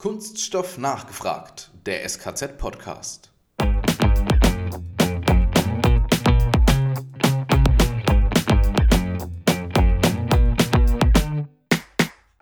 Kunststoff nachgefragt, der SKZ-Podcast.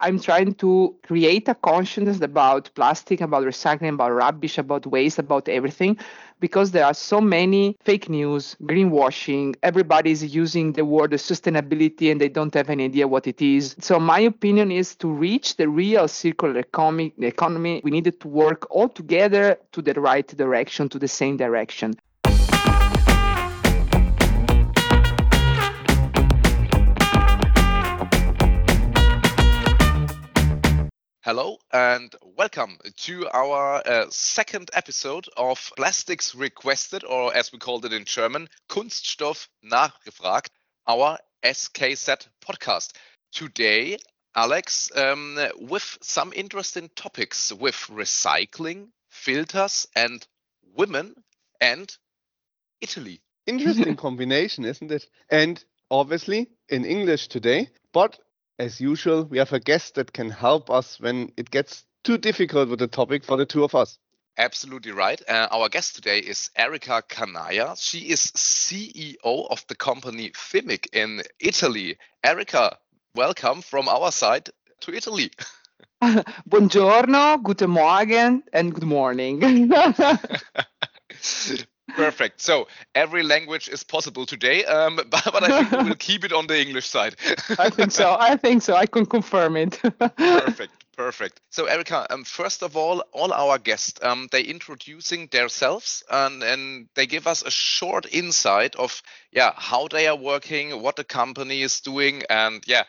I'm trying to create a consciousness about plastic, about recycling, about rubbish, about waste, about everything, because there are so many fake news, greenwashing. Everybody's using the word sustainability and they don't have any idea what it is. So my opinion is to reach the real circular economy, economy we needed to work all together to the right direction, to the same direction. Hello and welcome to our uh, second episode of Plastics Requested, or as we called it in German, Kunststoff Nachgefragt, our SKZ podcast. Today, Alex, um, with some interesting topics with recycling, filters, and women, and Italy. Interesting combination, isn't it? And obviously in English today, but as usual, we have a guest that can help us when it gets too difficult with the topic for the two of us. Absolutely right. Uh, our guest today is Erica Canaia. She is CEO of the company Fimic in Italy. Erika, welcome from our side to Italy. Buongiorno, guten Morgen, and good morning. Perfect. So every language is possible today, um, but, but, I think we will keep it on the English side. I think so. I think so. I can confirm it. perfect. Perfect. So Erica, um, first of all, all our guests, um, they introducing themselves and, and they give us a short insight of yeah how they are working, what the company is doing, and yeah,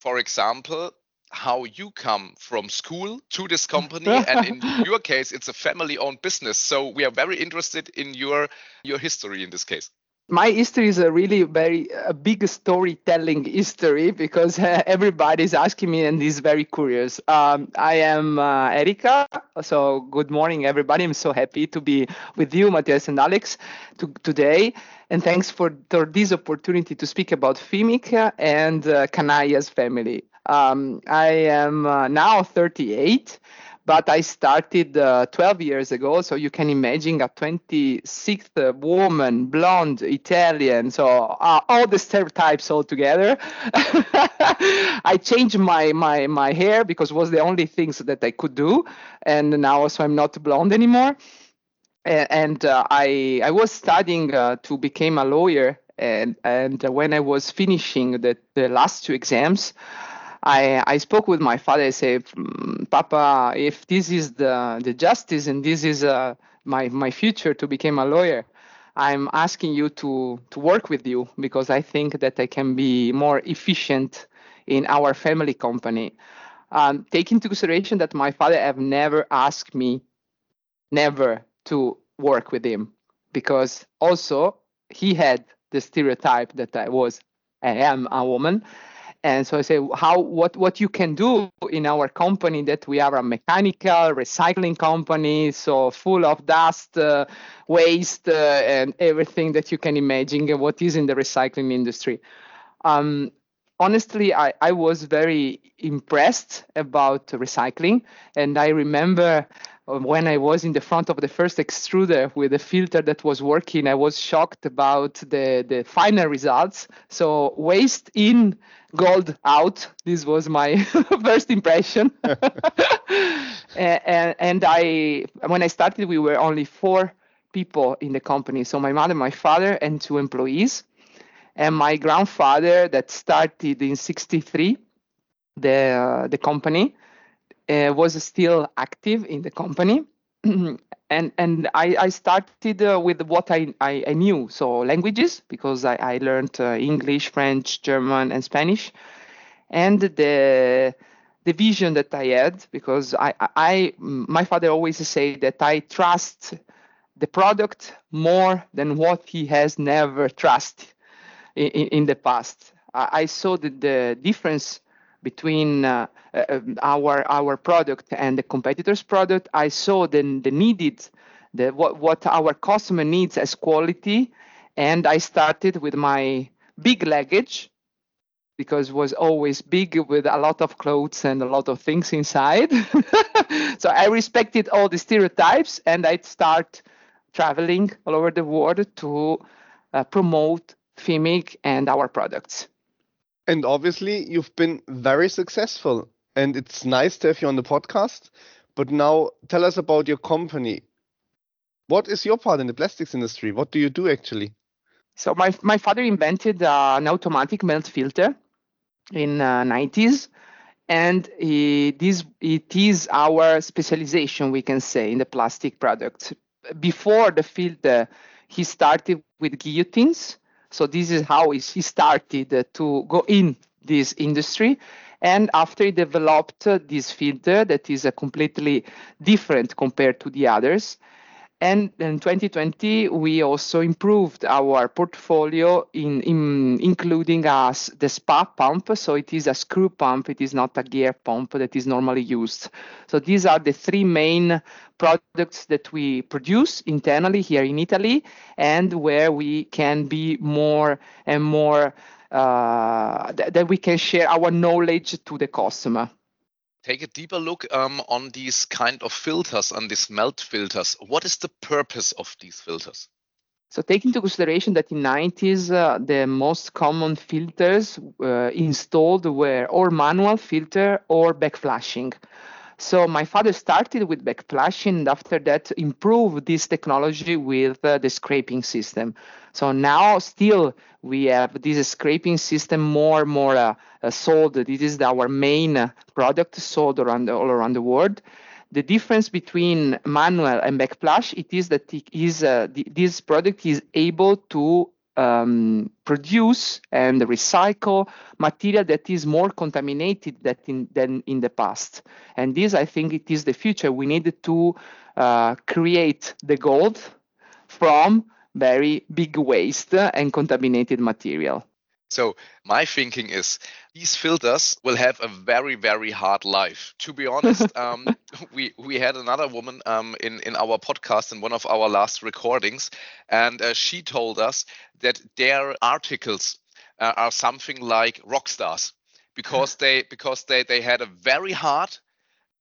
for example, how you come from school to this company and in your case it's a family owned business so we are very interested in your your history in this case my history is a really very a big storytelling history because uh, everybody is asking me and is very curious. Um, I am uh, Erica, so good morning everybody. I'm so happy to be with you, Matthias and Alex, to, today, and thanks for, for this opportunity to speak about Fimic and uh, family. Um, I am uh, now 38, but I started uh, 12 years ago. So you can imagine a 26th woman, blonde, Italian. So uh, all the stereotypes all together. I changed my, my, my hair because was the only things that I could do. And now also I'm not blonde anymore. And, uh, I, I was studying uh, to become a lawyer. And, and when I was finishing the, the last two exams, I, I spoke with my father. I said, mm, Papa, if this is the, the justice and this is uh, my, my future to become a lawyer, I'm asking you to, to work with you because I think that I can be more efficient in our family company. Um, take into consideration that my father have never asked me, never to work with him because also he had the stereotype that I was, I am a woman and so I say, how what what you can do in our company that we are a mechanical recycling company, so full of dust, uh, waste, uh, and everything that you can imagine what is in the recycling industry. Um, honestly, I, I was very impressed about recycling, and I remember when I was in the front of the first extruder with a filter that was working, I was shocked about the, the final results. So waste in, gold out. This was my first impression. and, and I, when I started, we were only four people in the company. So my mother, my father, and two employees. And my grandfather that started in 63, the, uh, the company uh, was still active in the company. and and I, I started uh, with what I, I, I, knew, so languages, because I, I learned uh, English, French, German, and Spanish. And the the vision that I had, because I, I my father always say that I trust the product more than what he has never trusted in, in the past. I, I saw that the difference between uh, uh, our our product and the competitor's product. I saw the the needed the what what our customer needs as quality, and I started with my big luggage. because it was always big with a lot of clothes and a lot of things inside. so I respected all the stereotypes and I'd start traveling all over the world to uh, promote FIMIC and our products. And obviously, you've been very successful, and it's nice to have you on the podcast. But now, tell us about your company. What is your part in the plastics industry? What do you do actually? So my my father invented uh, an automatic melt filter in uh, 90s, and he, this it is our specialization, we can say, in the plastic products. Before the filter, he started with guillotines so this is how he started uh, to go in this industry. And after he developed uh, this filter that is uh, completely different compared to the others, and in 2020, we also improved our portfolio in, in including us the spa pump. So it is a screw pump. It is not a gear pump that is normally used. So these are the three main products that we produce internally here in Italy, and where we can be more and more uh, that we can share our knowledge to the customer take a deeper look um, on these kind of filters, on these melt filters. What is the purpose of these filters? So take into consideration that in 90s, uh, the most common filters uh, installed were or manual filter or backflushing. So my father started with backflushing and after that improved this technology with uh, the scraping system. So now still we have this scraping system more and more uh, uh, sold. This is our main product sold around the, all around the world. The difference between manual and backflush it is that it is uh, the, this product is able to um, produce and recycle material that is more contaminated than in, than in the past. And this, I think, it is the future. We need to uh, create the gold from very big waste and contaminated material. So my thinking is these filters will have a very very hard life. To be honest, um, we we had another woman um, in in our podcast in one of our last recordings, and uh, she told us that their articles uh, are something like rock stars because they because they they had a very hard,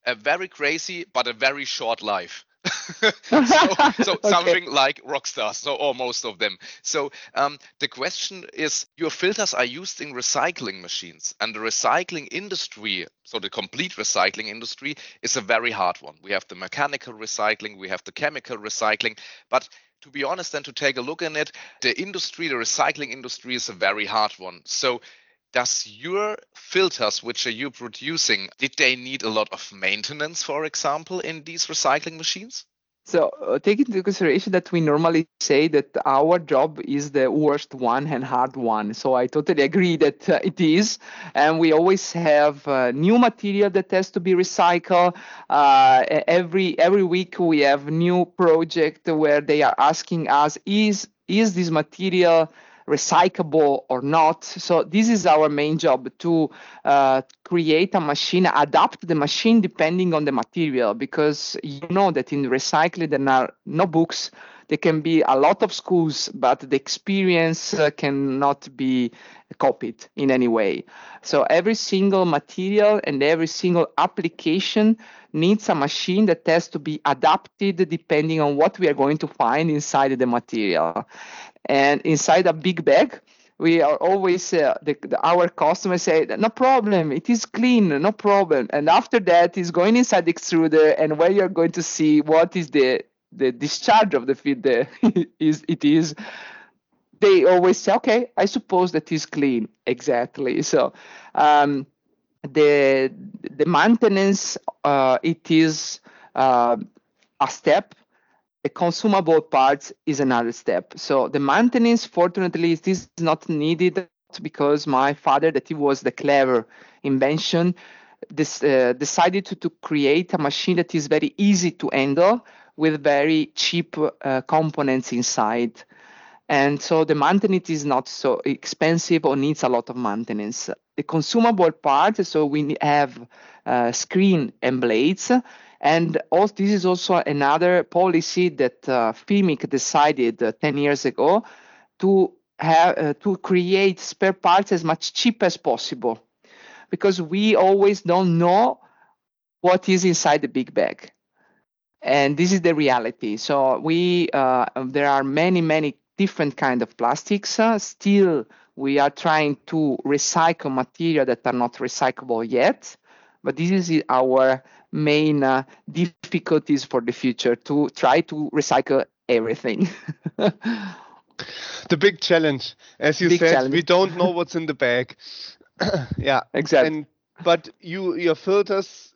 a very crazy but a very short life. so, so okay. something like Rockstar, so or most of them. So um, the question is, your filters are used in recycling machines, and the recycling industry, so the complete recycling industry, is a very hard one. We have the mechanical recycling, we have the chemical recycling, but to be honest and to take a look in it, the industry, the recycling industry, is a very hard one. So does your filters which are you producing did they need a lot of maintenance for example in these recycling machines so uh, take into consideration that we normally say that our job is the worst one and hard one. So I totally agree that uh, it is, and we always have uh, new material that has to be recycled. Uh, every every week we have new project where they are asking us, is is this material recyclable or not. So this is our main job to uh, create a machine, adapt the machine depending on the material, because you know that in recycling there are no books. There can be a lot of schools, but the experience uh, cannot be copied in any way. So every single material and every single application needs a machine that has to be adapted depending on what we are going to find inside the material and inside a big bag we are always uh, the, the, our customers say no problem it is clean no problem. And after that is going inside the extruder and where you're going to see what is the the discharge of the feed there is it is they always say okay i suppose that is clean. Exactly. So um, the the maintenance uh, it is uh, a step the consumable parts is another step. So the maintenance, fortunately, is not needed because my father, that he was the clever invention, this, uh, decided to, to create a machine that is very easy to handle with very cheap uh, components inside. And so the maintenance is not so expensive or needs a lot of maintenance. The consumable part, so we have uh, screen and blades, and also, this is also another policy that uh, FIMIC decided uh, 10 years ago to have uh, to create spare parts as much cheap as possible. Because we always don't know what is inside the big bag. And this is the reality. So we uh, there are many many different kind of plastics. Uh, still we are trying to recycle material that are not recyclable yet. But this is our main uh, difficulties for the future to try to recycle everything. The big challenge as you Big said challenge. we don't know what's in the bag. Yeah. Exactly and but you your filters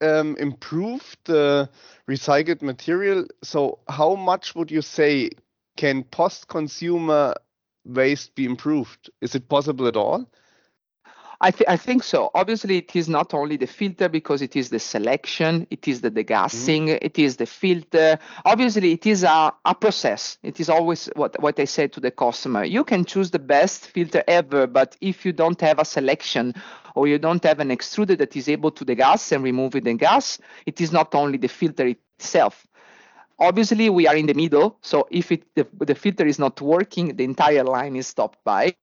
um, improve the recycled material. So how much would you say can post consumer waste be improved? Is it possible at all I, th- I think so. Obviously, it is not only the filter because it is the selection, it is the degassing, Mm-hmm. it is the filter. Obviously, it is a, a process. It is always what, what I say to the customer. You can choose the best filter ever, but if you don't have a selection or you don't have an extruder that is able to degas and remove the gas, it is not only the filter itself. Obviously, we are in the middle. So if it, the, the filter is not working, the entire line is stopped by.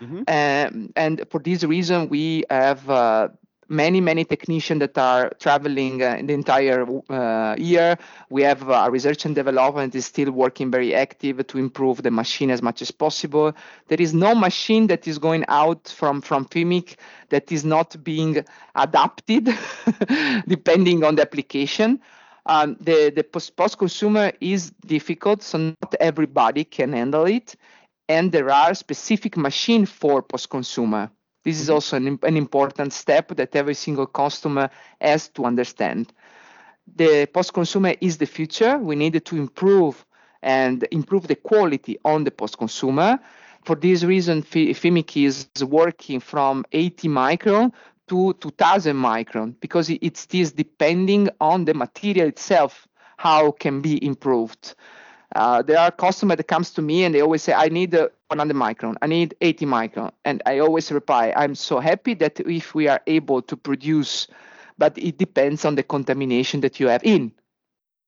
Mhm. Um, and for this reason, we have uh, many, many technicians that are traveling uh, the entire uh, year. We have uh, research and development is still working very active to improve the machine as much as possible. There is no machine that is going out from from FIMIC that is not being adapted depending on the application. Um, the the post consumer is difficult, so not everybody can handle it and there are specific machine for post-consumer. This is mm-hmm. also an, an important step that every single customer has to understand. The post-consumer is the future. We need to improve and improve the quality on the post-consumer. For this reason, Fi- FIMIC is working from 80 micron to 2000 micron because it is depending on the material itself how can be improved. Uh, there are customers that comes to me and they always say, I need uh, 100 micron, I need 80 micron. And I always reply, I'm so happy that if we are able to produce, but it depends on the contamination that you have in.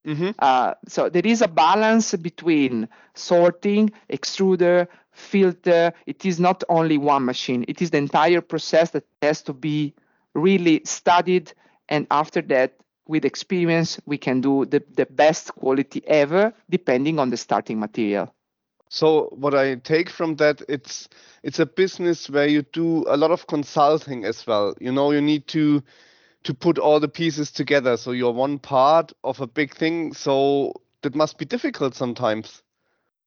Mhm. Uh, so there is a balance between sorting, extruder, filter. It is not only one machine. It is the entire process that has to be really studied. And after that, with experience, we can do the, the best quality ever, depending on the starting material. So what I take from that, it's it's a business where you do a lot of consulting as well. You know, you need to to put all the pieces together. So you're one part of a big thing. So that must be difficult sometimes.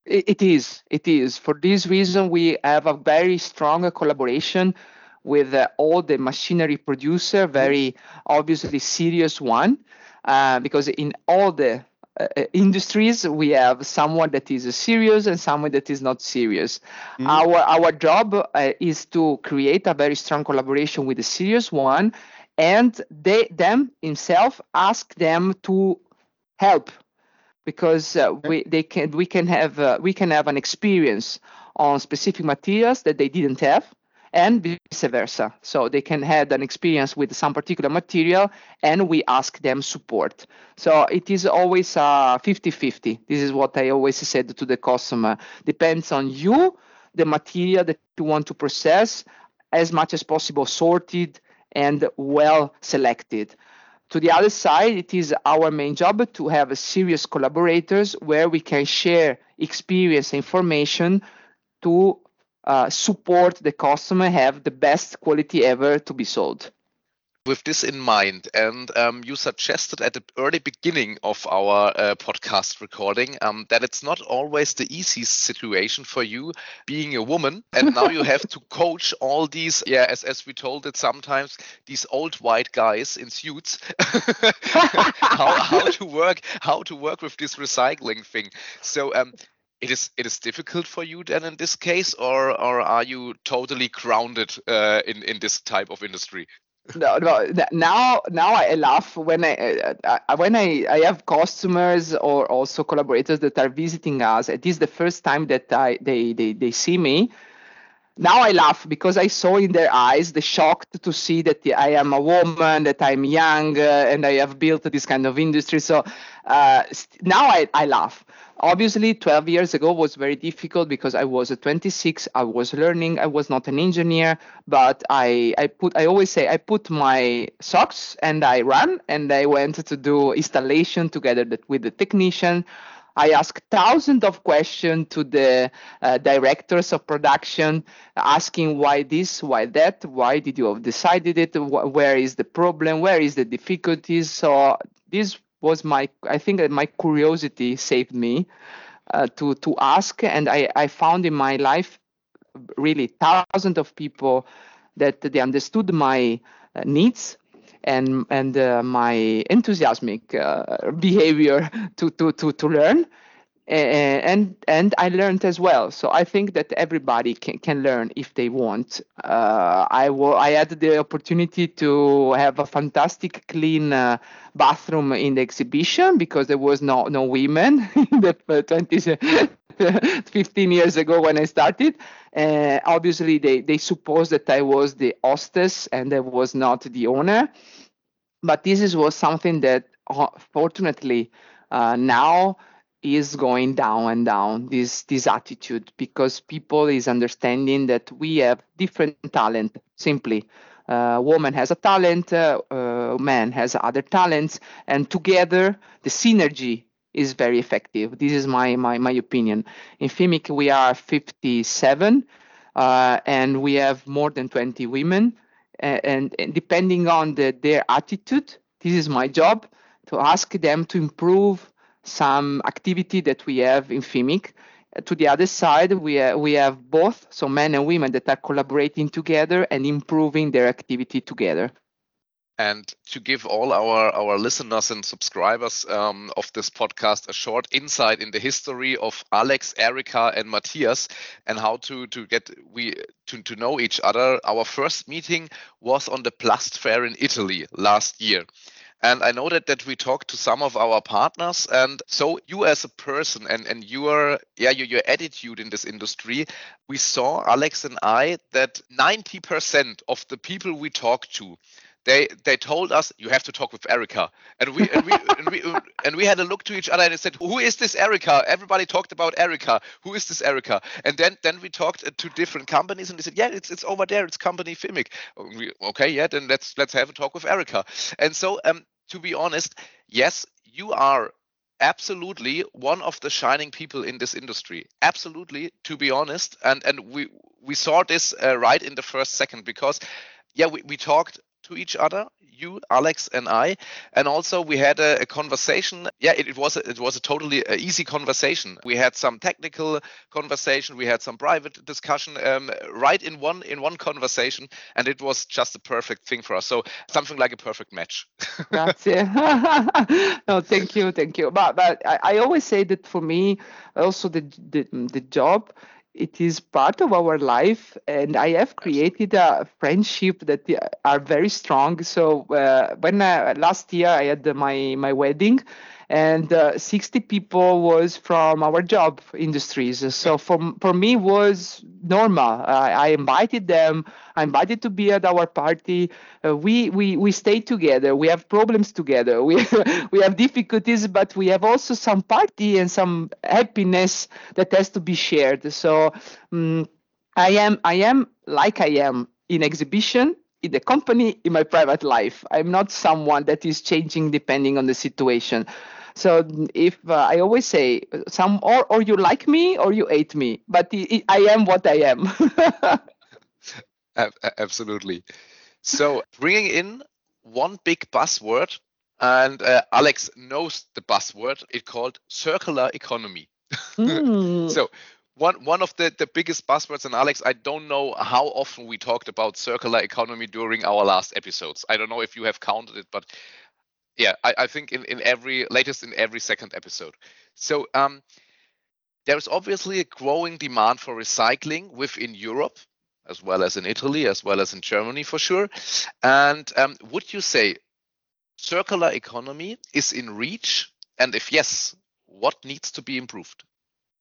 It, it is. It is. For this reason, we have a very strong collaboration with uh, all the machinery producer, very obviously serious one, uh, because in all the uh, uh, industries we have someone that is serious and someone that is not serious. Mhm. Our our job uh, is to create a very strong collaboration with the serious one, and they them himself ask them to help because uh, we they can we can have uh, we can have an experience on specific materials that they didn't have and vice versa. So they can have an experience with some particular material and we ask them support. So it is always uh, 50-50 this is what i always said to the customer. Depends on you the material that you want to process as much as possible sorted and well selected. To the other side, it is our main job to have a serious collaborators where we can share experience, information to uh, support the customer have the best quality ever to be sold. with this in mind, and um, you suggested at the early beginning of our uh, podcast recording um, that it's not always the easiest situation for you being a woman, and now you have to coach all these, yeah, as, as we told it sometimes, these old white guys in suits, how, how to work, how to work with this recycling thing. So. Um, it is it is difficult for you then in this case, or or are you totally grounded uh, in in this type of industry? no, no, now now I laugh when I, uh, uh, when I, I have customers or also collaborators that are visiting us. It is the first time that I they they, they see me. Now I laugh because I saw in their eyes the shock to see that I am a woman, that I'm young, uh, and I have built this kind of industry. So uh, now I, I laugh. Obviously, 12 years ago was very difficult because I was 26. I was learning. I was not an engineer, but I, I put. I always say I put my socks and I ran and I went to do installation together with the technician. I asked thousands of questions to the uh, directors of production, asking why this, why that, why did you have decided it, where is the problem, where is the difficulties. So this was my, I think that my curiosity saved me uh, to to ask, and I I found in my life really thousands of people that they understood my uh, needs and and uh, my enthusiastic uh, behavior to to to to learn and and I learned as well. So I think that everybody can, can learn if they want. Uh, I w- I had the opportunity to have a fantastic clean uh, bathroom in the exhibition because there was no no women in the 20, 15 years ago when I started. Uh, obviously, they they supposed that I was the hostess and I was not the owner. But this is, was something that, uh, fortunately, uh, now is going down and down this this attitude because people is understanding that we have different talent simply uh, woman has a talent uh, uh, man has other talents and together the synergy is very effective this is my my, my opinion in FIMIC we are 57 uh, and we have more than 20 women and, and depending on the, their attitude this is my job to ask them to improve some activity that we have in FIMIC. To the other side, we, uh, we have both, so men and women that are collaborating together and improving their activity together. And to give all our, our listeners and subscribers um, of this podcast a short insight in the history of Alex, Erica, and Matthias, and how to, to get we to, to know each other. Our first meeting was on the Plast Fair in Italy last year. And I know that, that we talked to some of our partners. And so you as a person and, and your yeah your, your attitude in this industry, we saw Alex and I that 90% of the people we talked to they they told us you have to talk with Erica, and we and we and we and we had a look to each other and said, who is this Erica? Everybody talked about Erica. Who is this Erica? And then then we talked to different companies and they said, yeah, it's it's over there. It's company FIMIC. We, okay, yeah, then let's let's have a talk with Erica. And so um, to be honest, yes, you are absolutely one of the shining people in this industry. Absolutely, to be honest, and and we we saw this uh, right in the first second because yeah, we, we talked to each other you alex and i. And also we had a, a conversation. Yeah it, it, was a, it was a totally uh, easy conversation. We had some technical conversation. We had some private discussion um, right in one in one conversation. And it was just a perfect thing for us. So something like a perfect match. It. no thank you thank you. But but I, I always say that for me also the the, the job it is part of our life and i have created a friendship that are very strong. So uh, when uh, last year i had my my wedding and uh, 60 people was from our job industries. So for, for me was normal. I, I invited them. I invited to be at our party. Uh, we, we, we stay together. We have problems together. We, we have difficulties, but we have also some party and some happiness that has to be shared. So um, I am, I am like I am in exhibition in the company in my private life i'm not someone that is changing depending on the situation so if uh, I always say some or or you like me or you hate me, but I am what I am. Absolutely. So bringing in one big buzzword, and uh, Alex knows the buzzword. It called circular economy. Mm. so one one of the, the biggest buzzwords and alex i don't know how often we talked about circular economy during our last episodes i don't know if you have counted it but yeah I, I, think in, in every latest in every second episode. So um, there's obviously a growing demand for recycling within europe as well as in italy as well as in germany for sure. And um, would you say circular economy is in reach? And if yes what needs to be improved?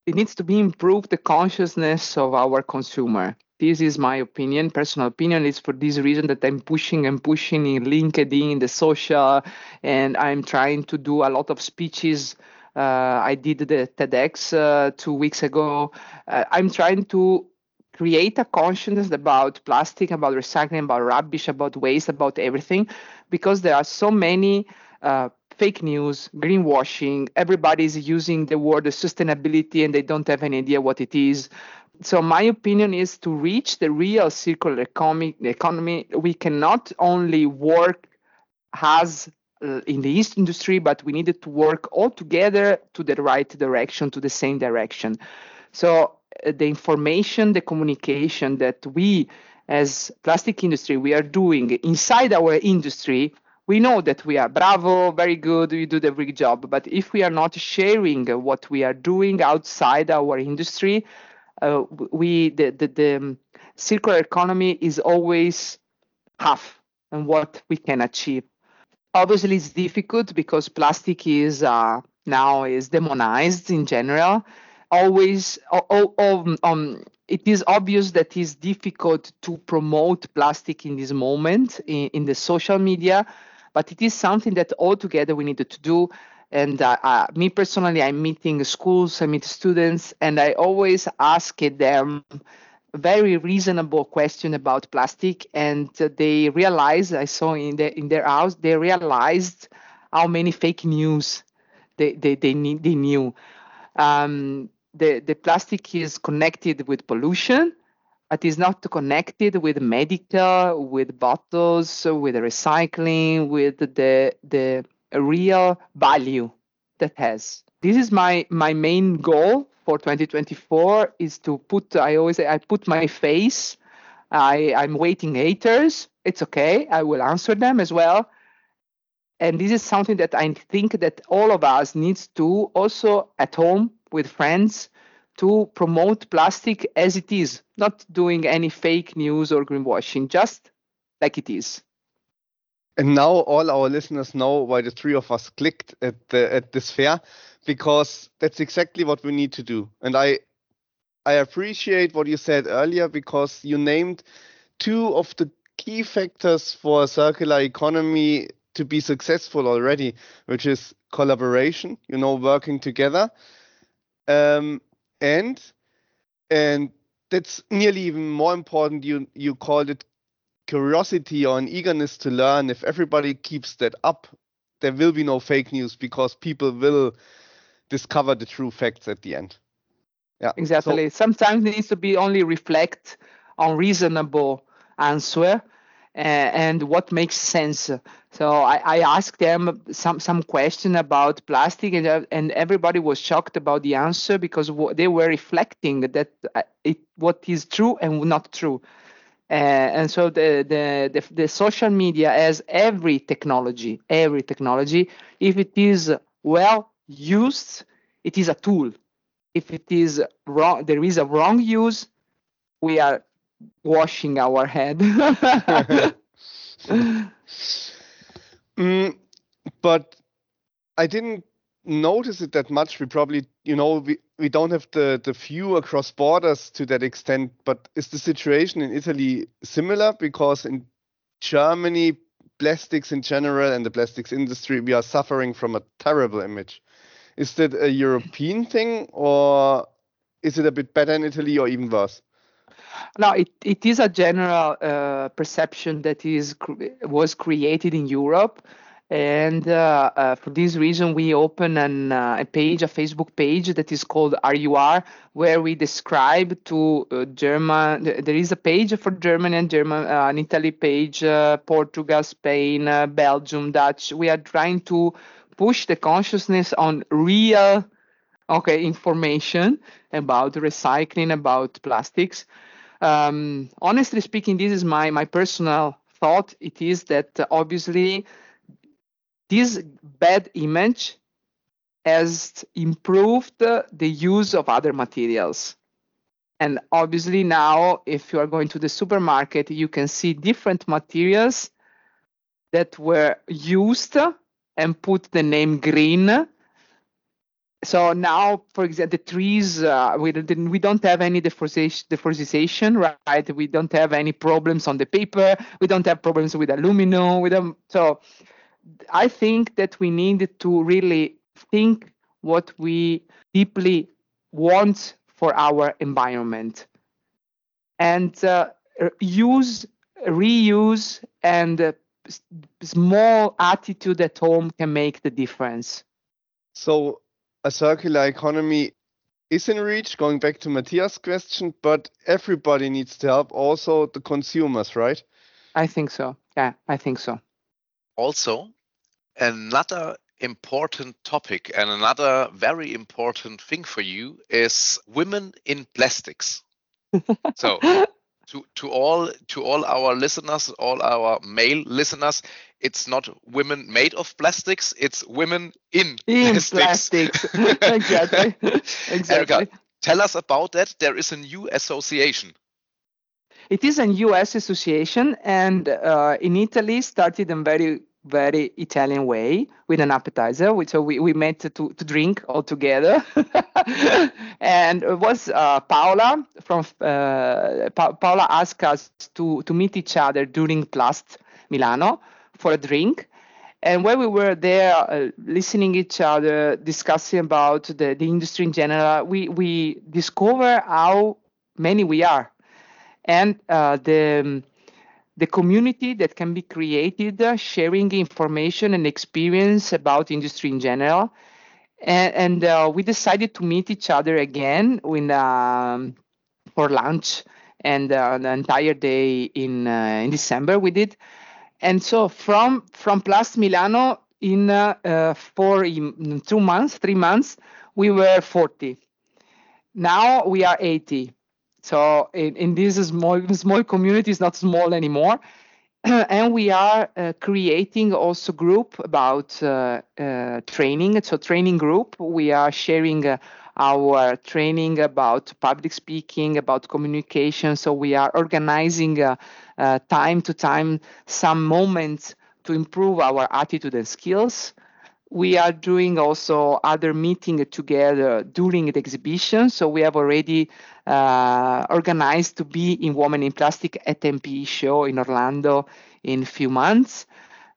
It needs to be improved the consciousness of our consumer this is my opinion, personal opinion. It's for this reason that I'm pushing and pushing in LinkedIn, in the social, and I'm trying to do a lot of speeches. Uh, I did the TEDx uh, two weeks ago. Uh, I'm trying to create a consciousness about plastic, about recycling, about rubbish, about waste, about everything, because there are so many uh, fake news, greenwashing. Everybody is using the word sustainability and they don't have any idea what it is. So my opinion is to reach the real circular economy, economy we cannot only work as uh, in the yeast industry, but we needed to work all together to the right direction, to the same direction. So uh, the information, the communication that we as plastic industry we are doing inside our industry we know that we are bravo very good we do the big job but if we are not sharing what we are doing outside our industry uh, we the, the, the um, circular economy is always half and what we can achieve. Obviously it's difficult because plastic is uh, now is demonized in general. Always oh, oh, um, it is obvious that it's difficult to promote plastic in this moment in, in the social media but it is something that altogether we needed to do and uh, uh, me personally i'm meeting schools i meet students and i always ask them very reasonable question about plastic and they realize i saw in, the, in their house they realized how many fake news they, they, they, need, they knew. Um, the, the plastic is connected with pollution but it is not connected with medical, with bottles, with recycling, with the the real value that has. This is my my main goal for 2024 is to put I always say I put my face. I I'm waiting haters. It's okay. I will answer them as well. And this is something that I think that all of us needs to also at home with friends to promote plastic as it is, not doing any fake news or greenwashing, just like it is. And now all our listeners know why the three of us clicked at the at this fair, because that's exactly what we need to do. And I I appreciate what you said earlier because you named two of the key factors for a circular economy to be successful already, which is collaboration, you know, working together, um, and and that's nearly even more important you you called it curiosity or an eagerness to learn if everybody keeps that up there will be no fake news because people will discover the true facts at the end yeah exactly so, sometimes it needs to be only reflect on reasonable answer and what makes sense. So I, I, asked them some some question about plastic, and and everybody was shocked about the answer because they were reflecting that uh, it what is true and not true. Uh, and so the, the, the the social media as every technology, every technology, if it is well used, it is a tool. If it is wrong, there is a wrong use, we are washing our head. mm, but I didn't notice it that much. We probably, you know, we, we don't have the, the view across borders to that extent. But is the situation in Italy similar? Because in Germany, plastics in general and the plastics industry, we are suffering from a terrible image. Is that a European thing or is it a bit better in Italy or even worse? No, it, it is a general uh, perception that is was created in Europe. And uh, uh, for this reason, we open an, uh, a page, a Facebook page that is called RUR, where we describe to uh, German. There is a page for Germany and German, uh, an Italy page, Portugal, Spain, Belgium, Dutch. We are trying to push the consciousness on real, okay, information about recycling, about plastics um, honestly speaking, this is my my personal thought. It is that uh, obviously this bad image has improved the use of other materials. And obviously now, if you are going to the supermarket, you can see different materials that were used and put the name green so now, for example, the trees uh, we don't we don't have any deforestation, deforestation, right? We don't have any problems on the paper. We don't have problems with aluminum. With them. So I think that we need to really think what we deeply want for our environment. And uh, use reuse and uh, small attitude at home can make the difference. So a circular economy is in reach going back to matthias question but everybody needs to help also the consumers right? I think so. Yeah i think so also another important topic and another very important thing for you is women in plastics. So to to all to all our listeners all our male listeners it's not women made of plastics it's women in, in plastics, plastics. exactly. Exactly. Erica, tell us about that. There is a new association it is a us association and uh, in italy started in very very Italian way with an appetizer. So we, we met to, to drink all together. and it was uh, Paola from uh, pa- Paola asked us to, to meet each other during Plast Milano for a drink. And when we were there uh, listening each other, discussing about the, the industry in general, we, we discover how many we are. And uh, the the community that can be created uh, sharing information and experience about industry in general. And, and uh, we decided to meet each other again in, um, for lunch and uh, the entire day in uh, in december we did. And so from from Plast Milano in uh, for in two months three months we were 40 now we are 80 so in, in this small small community is not small anymore. and we are uh, creating also group about uh, uh, training. So training group, we are sharing uh, our training about public speaking, about communication. So we are organizing uh, uh, time to time some moments to improve our attitude and skills we are doing also other meeting together during the exhibition. So we have already uh, organized to be in Women in Plastic at NPE show in Orlando in a few months.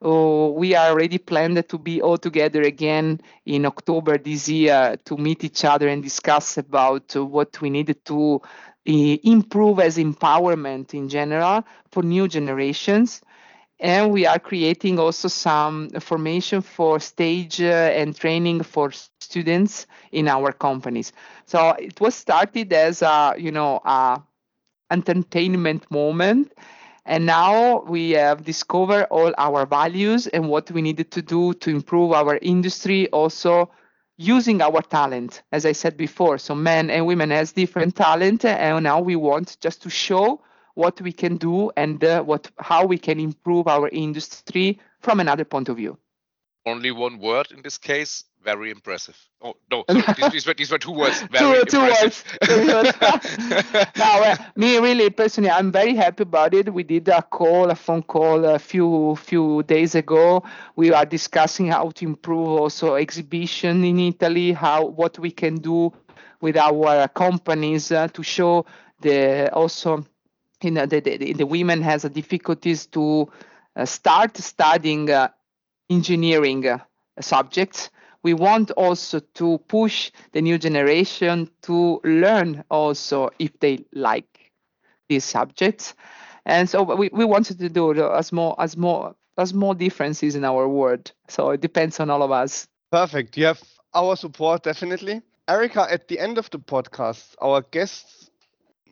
Uh, we are already planned to be all together again in October this year to meet each other and discuss about what we needed to uh, improve as empowerment in general for new generations and we are creating also some formation for stage uh, and training for students in our companies. So it was started as a you know a entertainment moment. And now we have discovered all our values and what we needed to do to improve our industry also using our talent as i said before. So men and women has different talent and now we want just to show what we can do and uh, what how we can improve our industry from another point of view. Only one word in this case. Very impressive. Oh no, these, these, were, these were two words. Very two, two words. now, uh, me really personally, I'm very happy about it. We did a call, a phone call, a few few days ago. We are discussing how to improve also exhibition in Italy, how what we can do with our companies uh, to show the also you know, the, the, the women has a difficulties to uh, start studying uh, engineering uh, subjects. We want also to push the new generation to learn also if they like these subjects. And so we, we wanted to do as small, a small, a small differences in our world. So it depends on all of us. Perfect. You have our support definitely. Erica, at the end of the podcast, our guests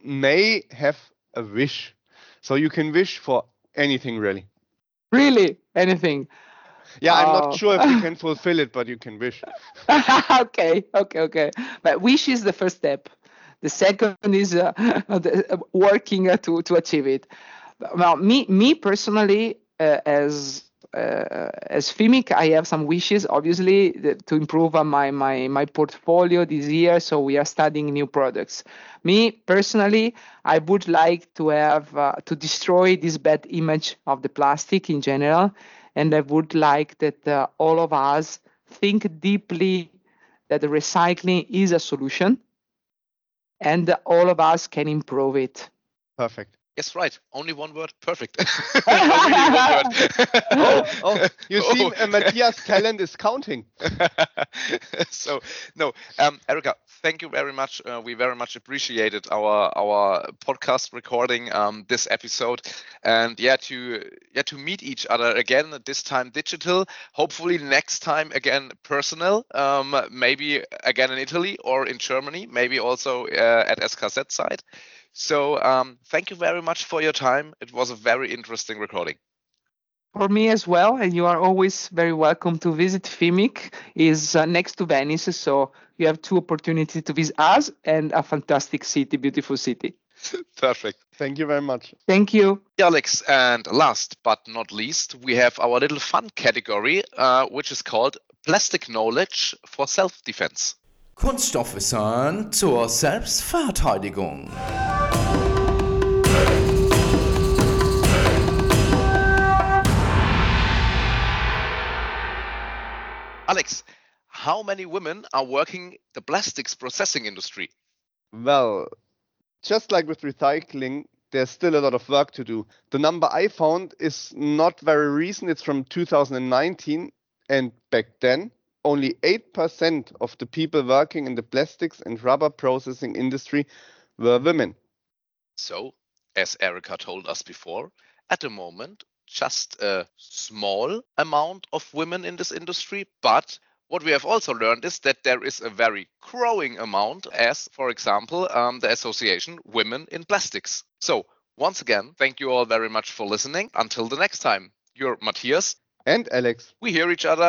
may have a wish. So you can wish for anything really. Really? Anything? Yeah, I'm not sure if you can fulfill it, but you can wish. okay, okay, okay. But wish is the first step. The second is uh, the, uh, working uh, to to achieve it. Well, me me personally, uh, as as FIMIC, I have some wishes, obviously, to improve my, my, my portfolio this year. So we are studying new products. Me personally, I would like to have uh, to destroy this bad image of the plastic in general, and I would like that uh, all of us think deeply that recycling is a solution and all of us can improve it. Perfect. Yes, right. Only one word. Perfect. oh, oh, you see, uh, Matthias' talent is counting. so, no, um, Erica, thank you very much. Uh, we very much appreciated our our podcast recording um, this episode, and yeah, to yeah to meet each other again. This time digital. Hopefully next time again personal. Um, maybe again in Italy or in Germany. Maybe also uh, at SKZ side. So um, thank you very much for your time. It was a very interesting recording. For me as well, and you are always very welcome to visit FIMIC. is uh, next to Venice, so you have two opportunities to visit us and a fantastic city, beautiful city. Perfect. Thank you very much. Thank you. Alex, and last but not least, we have our little fun category, uh, which is called Plastic Knowledge for Self-Defense. Kunststoffwissen zur Selbstverteidigung. Alex, how many women are working the plastics processing industry? Well, just like with recycling, there's still a lot of work to do. The number I found is not very recent. It's from 2019. And back then, only 8% of the people working in the plastics and rubber processing industry were women. So, as Erica told us before, at the moment, just a small amount of women in this industry, but what we have also learned is that there is a very growing amount, as, for example, um, the association Women in Plastics. So, once again, thank you all very much for listening. Until the next time, you're Matthias. And Alex. We hear each other